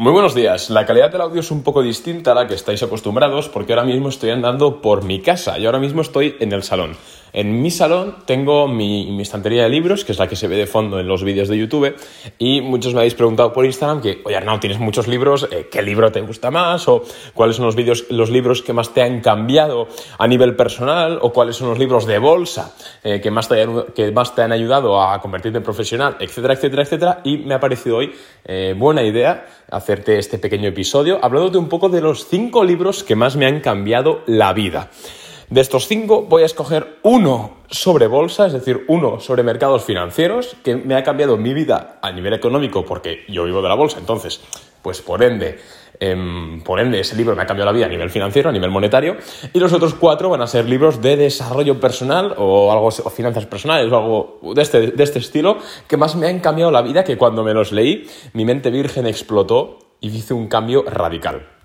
Muy buenos días. La calidad del audio es un poco distinta a la que estáis acostumbrados porque ahora mismo estoy andando por mi casa y ahora mismo estoy en el salón. En mi salón tengo mi, estantería de libros, que es la que se ve de fondo en los vídeos de YouTube, y muchos me habéis preguntado por Instagram que, oye Arnau, tienes muchos libros, eh, ¿qué libro te gusta más? O cuáles son los, vídeos, los libros que más te han cambiado a nivel personal, o cuáles son los libros de bolsa eh, que, más te, que más te han ayudado a convertirte en profesional, etcétera, etcétera, etcétera. Y me ha parecido hoy eh, buena idea hacerte este pequeño episodio hablándote un poco de los cinco libros que más me han cambiado la vida. De estos cinco voy a escoger uno sobre bolsa, es decir, uno sobre mercados financieros, que me ha cambiado mi vida a nivel económico porque yo vivo de la bolsa, entonces, pues por ende, em, por ende ese libro me ha cambiado la vida a nivel financiero, a nivel monetario, y los otros cuatro van a ser libros de desarrollo personal o algo o finanzas personales o algo de este, de este estilo que más me han cambiado la vida que cuando me los leí mi mente virgen explotó y hice un cambio radical.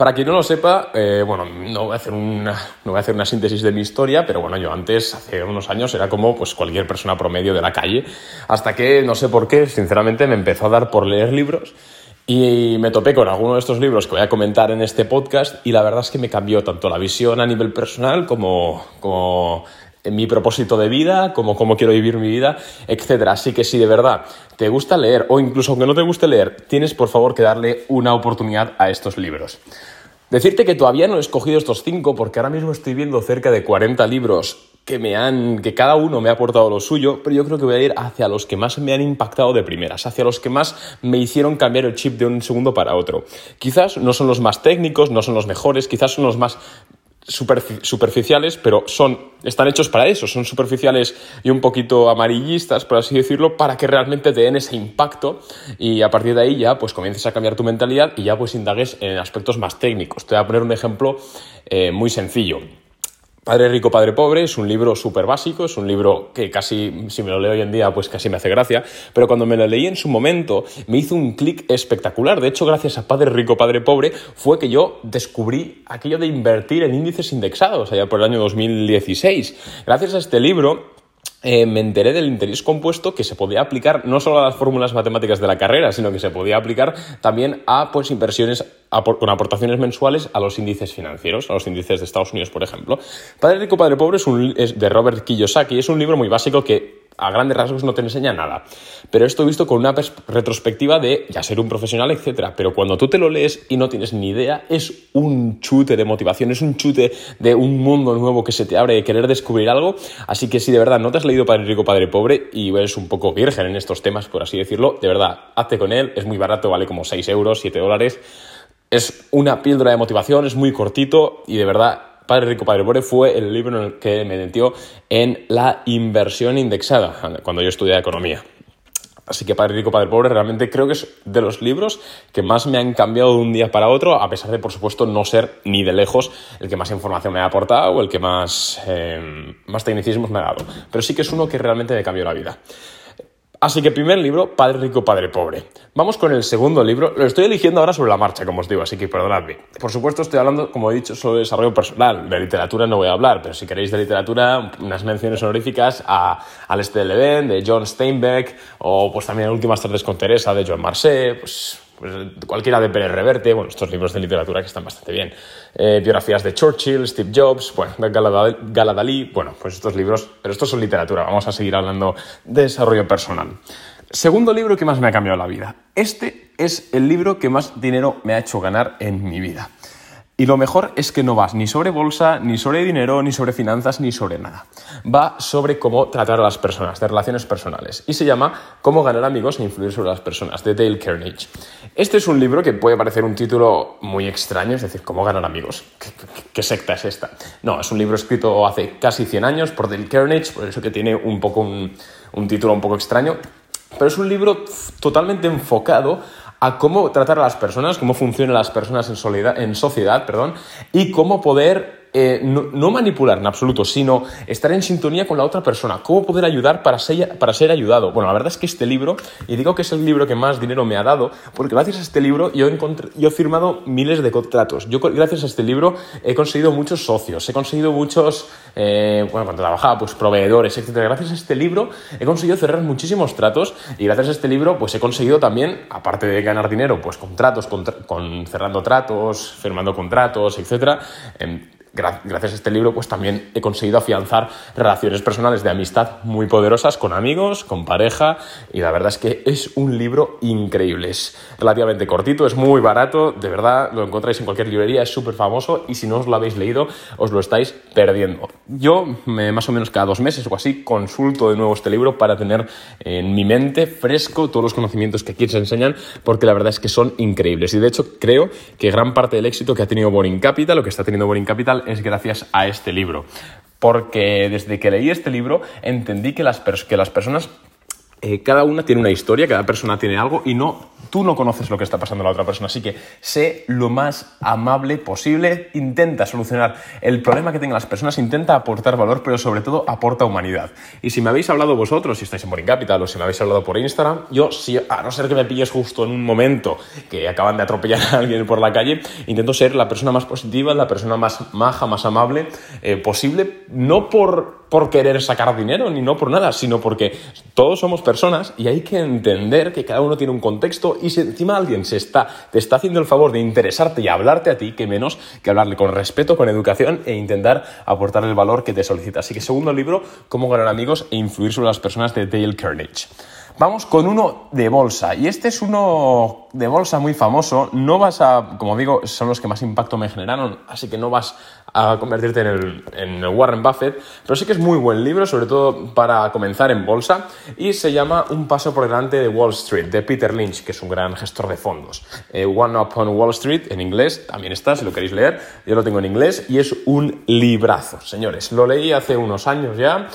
Para quien no lo sepa, eh, bueno, no voy, a hacer una, no voy a hacer una síntesis de mi historia, pero bueno, yo antes, hace unos años, era como pues, cualquier persona promedio de la calle, hasta que, no sé por qué, sinceramente me empezó a dar por leer libros y me topé con alguno de estos libros que voy a comentar en este podcast y la verdad es que me cambió tanto la visión a nivel personal como, como mi propósito de vida, como cómo quiero vivir mi vida, etc. Así que si de verdad te gusta leer o incluso aunque no te guste leer, tienes por favor que darle una oportunidad a estos libros. Decirte que todavía no he escogido estos cinco porque ahora mismo estoy viendo cerca de 40 libros que me han que cada uno me ha aportado lo suyo, pero yo creo que voy a ir hacia los que más me han impactado de primeras, hacia los que más me hicieron cambiar el chip de un segundo para otro. Quizás no son los más técnicos, no son los mejores, quizás son los más superficiales, pero son, están hechos para eso, son superficiales y un poquito amarillistas, por así decirlo, para que realmente te den ese impacto y a partir de ahí ya pues comiences a cambiar tu mentalidad y ya pues indagues en aspectos más técnicos. Te voy a poner un ejemplo eh, muy sencillo. Padre Rico, Padre Pobre es un libro súper básico, es un libro que casi, si me lo leo hoy en día, pues casi me hace gracia, pero cuando me lo leí en su momento me hizo un clic espectacular. De hecho, gracias a Padre Rico, Padre Pobre fue que yo descubrí aquello de invertir en índices indexados allá por el año 2016. Gracias a este libro eh, me enteré del interés compuesto que se podía aplicar no solo a las fórmulas matemáticas de la carrera, sino que se podía aplicar también a pues, inversiones con aportaciones mensuales a los índices financieros, a los índices de Estados Unidos, por ejemplo. Padre Rico, Padre Pobre es, un, es de Robert Kiyosaki, es un libro muy básico que a grandes rasgos no te enseña nada. Pero esto visto con una retrospectiva de ya ser un profesional, etc. Pero cuando tú te lo lees y no tienes ni idea, es un chute de motivación, es un chute de un mundo nuevo que se te abre, de querer descubrir algo. Así que si de verdad no te has leído Padre Rico, Padre Pobre y eres un poco virgen en estos temas, por así decirlo, de verdad, hazte con él, es muy barato, vale como 6 euros, 7 dólares. Es una píldora de motivación, es muy cortito y de verdad Padre Rico, Padre Pobre fue el libro en el que me metió en la inversión indexada cuando yo estudiaba economía. Así que Padre Rico, Padre Pobre realmente creo que es de los libros que más me han cambiado de un día para otro, a pesar de, por supuesto, no ser ni de lejos el que más información me ha aportado o el que más, eh, más tecnicismos me ha dado. Pero sí que es uno que realmente me cambió la vida. Así que primer libro, Padre Rico, Padre Pobre. Vamos con el segundo libro. Lo estoy eligiendo ahora sobre la marcha, como os digo, así que perdonadme. Por supuesto, estoy hablando, como he dicho, sobre desarrollo personal. De literatura no voy a hablar, pero si queréis de literatura, unas menciones honoríficas a Al este del de John Steinbeck, o pues también Últimas tardes con Teresa, de John Marseille, pues pues, cualquiera de Pérez Reverte, bueno, estos libros de literatura que están bastante bien. Eh, biografías de Churchill, Steve Jobs, bueno, Gala Dalí, bueno, pues estos libros, pero estos son literatura, vamos a seguir hablando de desarrollo personal. Segundo libro que más me ha cambiado la vida. Este es el libro que más dinero me ha hecho ganar en mi vida. Y lo mejor es que no vas ni sobre bolsa, ni sobre dinero, ni sobre finanzas, ni sobre nada. Va sobre cómo tratar a las personas, de relaciones personales. Y se llama Cómo ganar amigos e influir sobre las personas, de Dale Carnegie. Este es un libro que puede parecer un título muy extraño, es decir, ¿cómo ganar amigos? ¿Qué, secta es esta? No, es un libro escrito hace casi 100 años por Dale Carnegie, por eso que tiene un poco un, un título un poco extraño. Pero es un libro totalmente enfocado a cómo tratar a las personas, cómo funcionan las personas en, en sociedad perdón, y cómo poder eh, no, manipular en absoluto, sino estar en sintonía con la otra persona. ¿Cómo poder ayudar para ser, para ser ayudado? Bueno, la verdad es que este libro, y digo que es el libro que más dinero me ha dado, porque gracias a este libro yo, yo he firmado miles de contratos. Yo gracias a este libro he conseguido muchos socios, he conseguido muchos, eh, bueno, cuando trabajaba, pues proveedores, etc. Gracias a este libro he conseguido cerrar muchísimos tratos y gracias a este libro pues he conseguido también, aparte de ganar dinero, pues contratos, con, cerrando tratos, firmando contratos, etc gracias a este libro, pues también he conseguido afianzar relaciones personales de amistad muy poderosas con amigos, con pareja, y la verdad es que es un libro increíble. Es relativamente cortito, es muy barato, de verdad, lo encontráis en cualquier librería, es súper famoso, y si no os lo habéis leído, os lo estáis perdiendo. Yo, más o menos cada dos meses o así, consulto de nuevo este libro para tener en mi mente fresco todos los conocimientos que aquí se enseñan, porque la verdad es que son increíbles. Y de hecho, creo que gran parte del éxito que ha tenido Boring Capital, lo que está teniendo Boring Capital, es gracias a este libro. Porque desde que leí este libro entendí que las, que las personas, eh, cada una tiene una historia, cada persona tiene algo y no tú no conoces lo que está pasando a la otra persona, así que sé lo más amable posible, intenta solucionar el problema que tengan las personas, intenta aportar valor, pero sobre todo aporta humanidad. Y si me habéis hablado vosotros, si estáis en Boring Capital o si me habéis hablado por Instagram, yo, si, a no ser que me pilles justo en un momento que acaban de atropellar a alguien por la calle, intento ser la persona más positiva, la persona más maja, más amable eh, posible, no por por querer sacar dinero ni no por nada, sino porque todos somos personas y hay que entender que cada uno tiene un contexto y si encima alguien se está, te está haciendo el favor de interesarte y hablarte a ti, que menos que hablarle con respeto, con educación e intentar aportar el valor que te solicita. Así que segundo libro, Cómo ganar amigos e influir sobre las personas de Dale Carnage. Vamos con uno de bolsa. Y este es uno de bolsa muy famoso. No vas a, como digo, son los que más impacto me generaron, así que no vas a convertirte en el, en Warren Buffett. Pero sí que es muy buen libro, sobre todo para comenzar en bolsa. Y se llama Un paso por delante de Wall Street, de Peter Lynch, que es un gran gestor de fondos. Eh, One Up on Wall Street, en inglés, también está, si lo queréis leer. Yo lo tengo en inglés y es un librazo, señores. Lo leí hace unos años ya.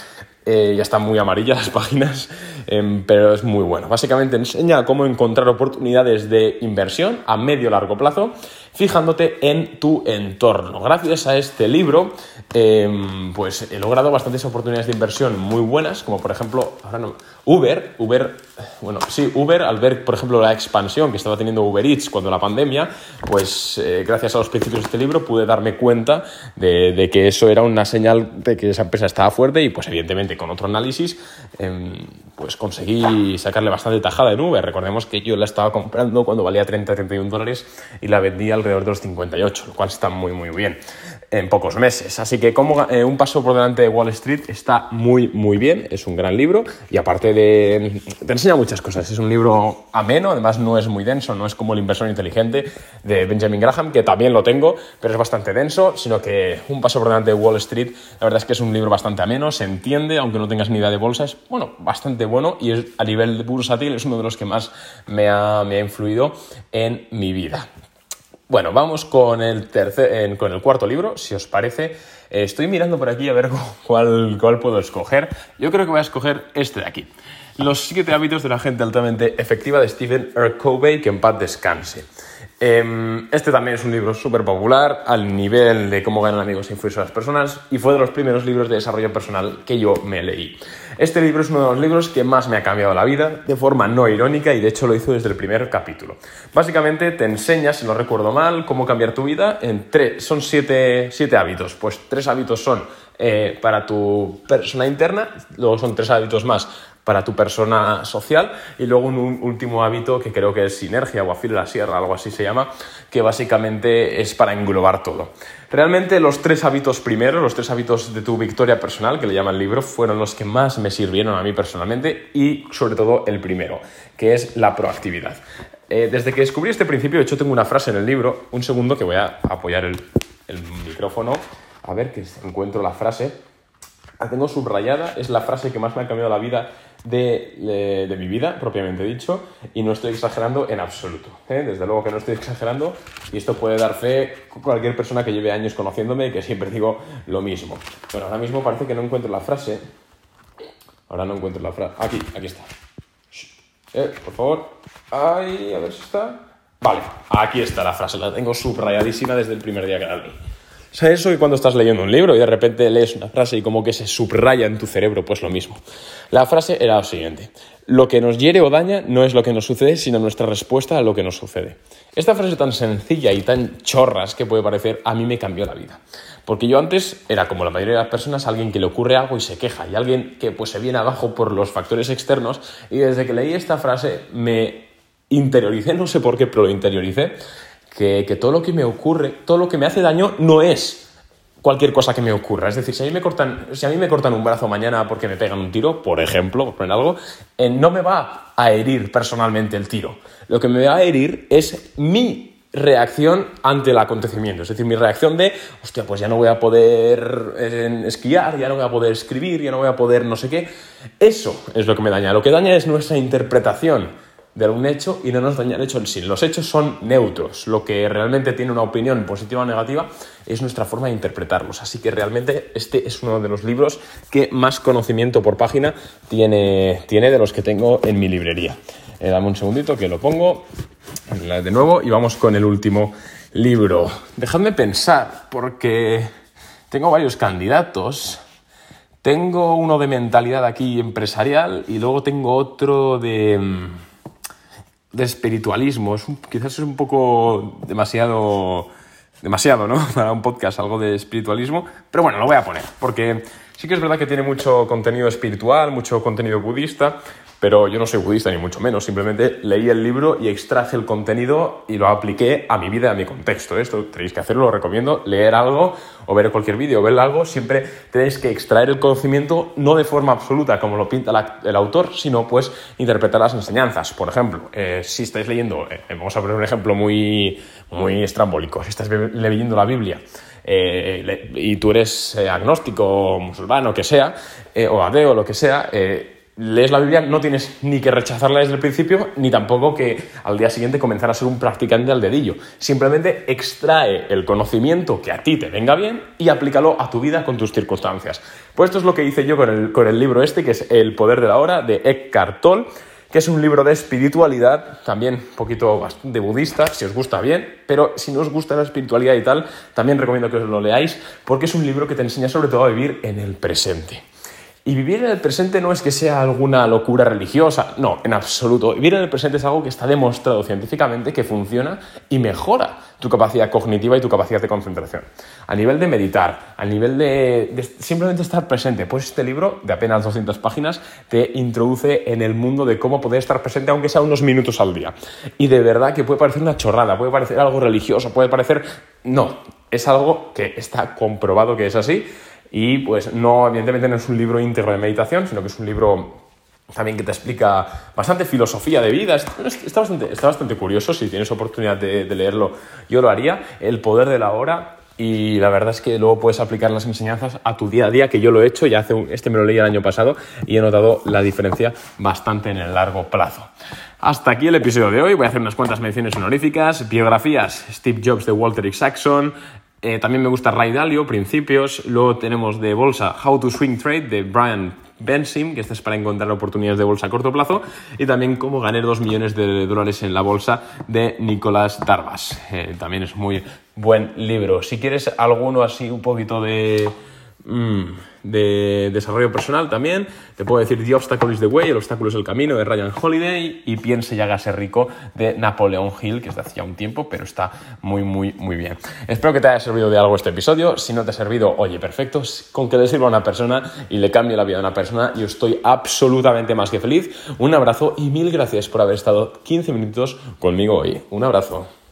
Eh, ya están muy amarillas las páginas, em, pero es muy bueno. Básicamente enseña cómo encontrar oportunidades de inversión a medio largo plazo fijándote en tu entorno. Gracias a este libro, em, pues he logrado bastantes oportunidades de inversión muy buenas, como por ejemplo, ahora no, Uber, Uber, bueno, sí, Uber, al ver, por ejemplo, la expansión que estaba teniendo Uber Eats cuando la pandemia, pues eh, gracias a los principios de este libro pude darme cuenta de, que eso era una señal de que esa empresa estaba fuerte y pues evidentemente con otro análisis em, pues conseguí sacarle bastante tajada en Uber. Recordemos que yo la estaba comprando cuando valía 30-31 dólares y la vendí alrededor de los 58, lo cual está muy muy bien en pocos meses. Así que como eh, un paso por delante de Wall Street está muy muy bien, es un gran libro y aparte de... te enseña muchas cosas, es un libro ameno, además no es muy denso, no es como El inversor inteligente de Benjamin Graham, que también lo tengo, pero es bastante denso, sino que un paso por delante de Wall Street, la verdad es que es un libro bastante ameno, se entiende, aunque no tengas ni idea de bolsa, es bueno, bastante bueno y es, a nivel bursátil es uno de los que más me ha, me ha influido en mi vida. Bueno, vamos con el, cuarto libro, si os parece. Eh, estoy mirando por aquí a ver cuál, cuál puedo escoger. Yo creo que voy a escoger este de aquí. Los siete hábitos de la gente altamente efectiva de Stephen R. Covey, que en paz descanse. Em, este también es un libro súper popular al nivel de cómo ganan amigos e influir a las personas y fue de los primeros libros de desarrollo personal que yo me leí. Este libro es uno de los libros que más me ha cambiado la vida de forma no irónica y de hecho lo hizo desde el primer capítulo. Básicamente te enseña, si no recuerdo mal, cómo cambiar tu vida en tres, son siete, siete hábitos. Pues tres hábitos son eh, para tu persona interna, luego son tres hábitos más para tu persona social y luego un último hábito que creo que es sinergia o afil la sierra, algo así se llama, que básicamente es para englobar todo. Realmente los tres hábitos primeros, los tres hábitos de tu victoria personal, que le llama el libro, fueron los que más me sirvieron a mí personalmente y sobre todo el primero, que es la proactividad. Eh, desde que descubrí este principio, de hecho tengo una frase en el libro, un segundo que voy a apoyar el micrófono, a ver que encuentro la frase. La tengo subrayada, es la frase que más me ha cambiado la vida de, mi vida, propiamente dicho, y no estoy exagerando en absoluto. ¿eh? Desde luego que no estoy exagerando, y esto puede dar fe cualquier persona que lleve años conociéndome y que siempre digo lo mismo. Bueno, ahora mismo parece que no encuentro la frase. Ahora no encuentro la frase. Aquí, aquí está. Eh, por favor. Ay, a ver si está. Vale, aquí está la frase, la tengo subrayadísima desde el primer día que la leí. ¿Sabes eso que cuando estás leyendo un libro y de repente lees una frase y como que se subraya en tu cerebro? Pues lo mismo. La frase era lo siguiente. Lo que nos hiere o daña no es lo que nos sucede, sino nuestra respuesta a lo que nos sucede. Esta frase tan sencilla y tan chorras que puede parecer, a mí me cambió la vida. Porque yo antes era, como la mayoría de las personas, alguien que le ocurre algo y se queja, y alguien que pues se viene abajo por los factores externos, y desde que leí esta frase me interioricé, no sé por qué, pero lo interioricé, que, todo lo que me ocurre, todo lo que me hace daño no es cualquier cosa que me ocurra. Es decir, si a mí me cortan, si a mí me cortan un brazo mañana porque me pegan un tiro, por ejemplo, por poner algo, eh, no me va a herir personalmente el tiro. Lo que me va a herir es mi reacción ante el acontecimiento. Es decir, mi reacción de, hostia, pues ya no voy a poder eh, esquiar, ya no voy a poder escribir, ya no voy a poder no sé qué. Eso es lo que me daña. Lo que daña es nuestra interpretación de algún hecho y no nos daña el hecho en sí. Los hechos son neutros. Lo que realmente tiene una opinión positiva o negativa es nuestra forma de interpretarlos. Así que realmente este es uno de los libros que más conocimiento por página tiene, tiene de los que tengo en mi librería. Eh, dame un segundito que lo pongo de nuevo y vamos con el último libro. Dejadme pensar porque tengo varios candidatos. Tengo uno de mentalidad aquí empresarial y luego tengo otro de mm, de espiritualismo. Es quizás es un poco demasiado, demasiado, ¿no? Para un podcast, algo de espiritualismo. Pero bueno, lo voy a poner, porque sí que es verdad que tiene mucho contenido espiritual, mucho contenido budista, pero yo no soy budista ni mucho menos, simplemente leí el libro y extraje el contenido y lo apliqué a mi vida, a mi contexto. Esto tenéis que hacerlo, lo recomiendo, leer algo o ver cualquier vídeo ver algo, siempre tenéis que extraer el conocimiento no de forma absoluta como lo pinta el autor, sino pues interpretar las enseñanzas. Por ejemplo, eh, si estáis leyendo, eh, vamos a poner un ejemplo muy, muy estrambólico, si estás leyendo la Biblia, eh, y tú eres agnóstico, musulmán o que sea, o ateo lo que sea, lees la Biblia, no tienes ni que rechazarla desde el principio, ni tampoco que al día siguiente comenzar a ser un practicante al dedillo. Simplemente extrae el conocimiento que a ti te venga bien y aplícalo a tu vida con tus circunstancias. Pues esto es lo que hice yo con el, con el libro este, que es El poder de la hora, de Eckhart Tolle que es un libro de espiritualidad, también un poquito bastante budista, si os gusta bien, pero si no os gusta la espiritualidad y tal, también recomiendo que os lo leáis, porque es un libro que te enseña sobre todo a vivir en el presente. Y vivir en el presente no es que sea alguna locura religiosa, no, en absoluto. Vivir en el presente es algo que está demostrado científicamente que funciona y mejora tu capacidad cognitiva y tu capacidad de concentración. A nivel de meditar, a nivel de, simplemente estar presente, pues este libro de apenas 200 páginas te introduce en el mundo de cómo poder estar presente aunque sea unos minutos al día. Y de verdad que puede parecer una chorrada, puede parecer algo religioso, puede parecer... No, es algo que está comprobado que es así y pues no, evidentemente no es un libro íntegro de meditación, sino que es un libro también que te explica bastante filosofía de vida. Está bastante, está bastante curioso, si tienes oportunidad de, leerlo, yo lo haría. El poder de la hora. Y la verdad es que luego puedes aplicar las enseñanzas a tu día a día, que yo lo he hecho, ya hace este me lo leí el año pasado y he notado la diferencia bastante en el largo plazo. Hasta aquí el episodio de hoy. Voy a hacer unas cuantas menciones honoríficas, biografías, Steve Jobs de Walter Isaacson, eh, también me gusta Ray Dalio, Principios. Luego tenemos de bolsa How to Swing Trade de Brian Bensim, que este es para encontrar oportunidades de bolsa a corto plazo. Y también Cómo ganar 2 millones de dólares en la bolsa de Nicolás Darvas. Eh, también es muy buen libro. Si quieres alguno así un poquito de de desarrollo personal también. Te puedo decir The Obstacle is the Way, el obstáculo es el camino de Ryan Holiday y Piense y hágase rico de Napoleón Hill, que es de hacía un tiempo, pero está muy, muy, muy bien. Espero que te haya servido de algo este episodio. Si no te ha servido, oye, perfecto. Con que le sirva a una persona y le cambie la vida a una persona, yo estoy absolutamente más que feliz. Un abrazo y mil gracias por haber estado 15 minutos conmigo hoy. Un abrazo.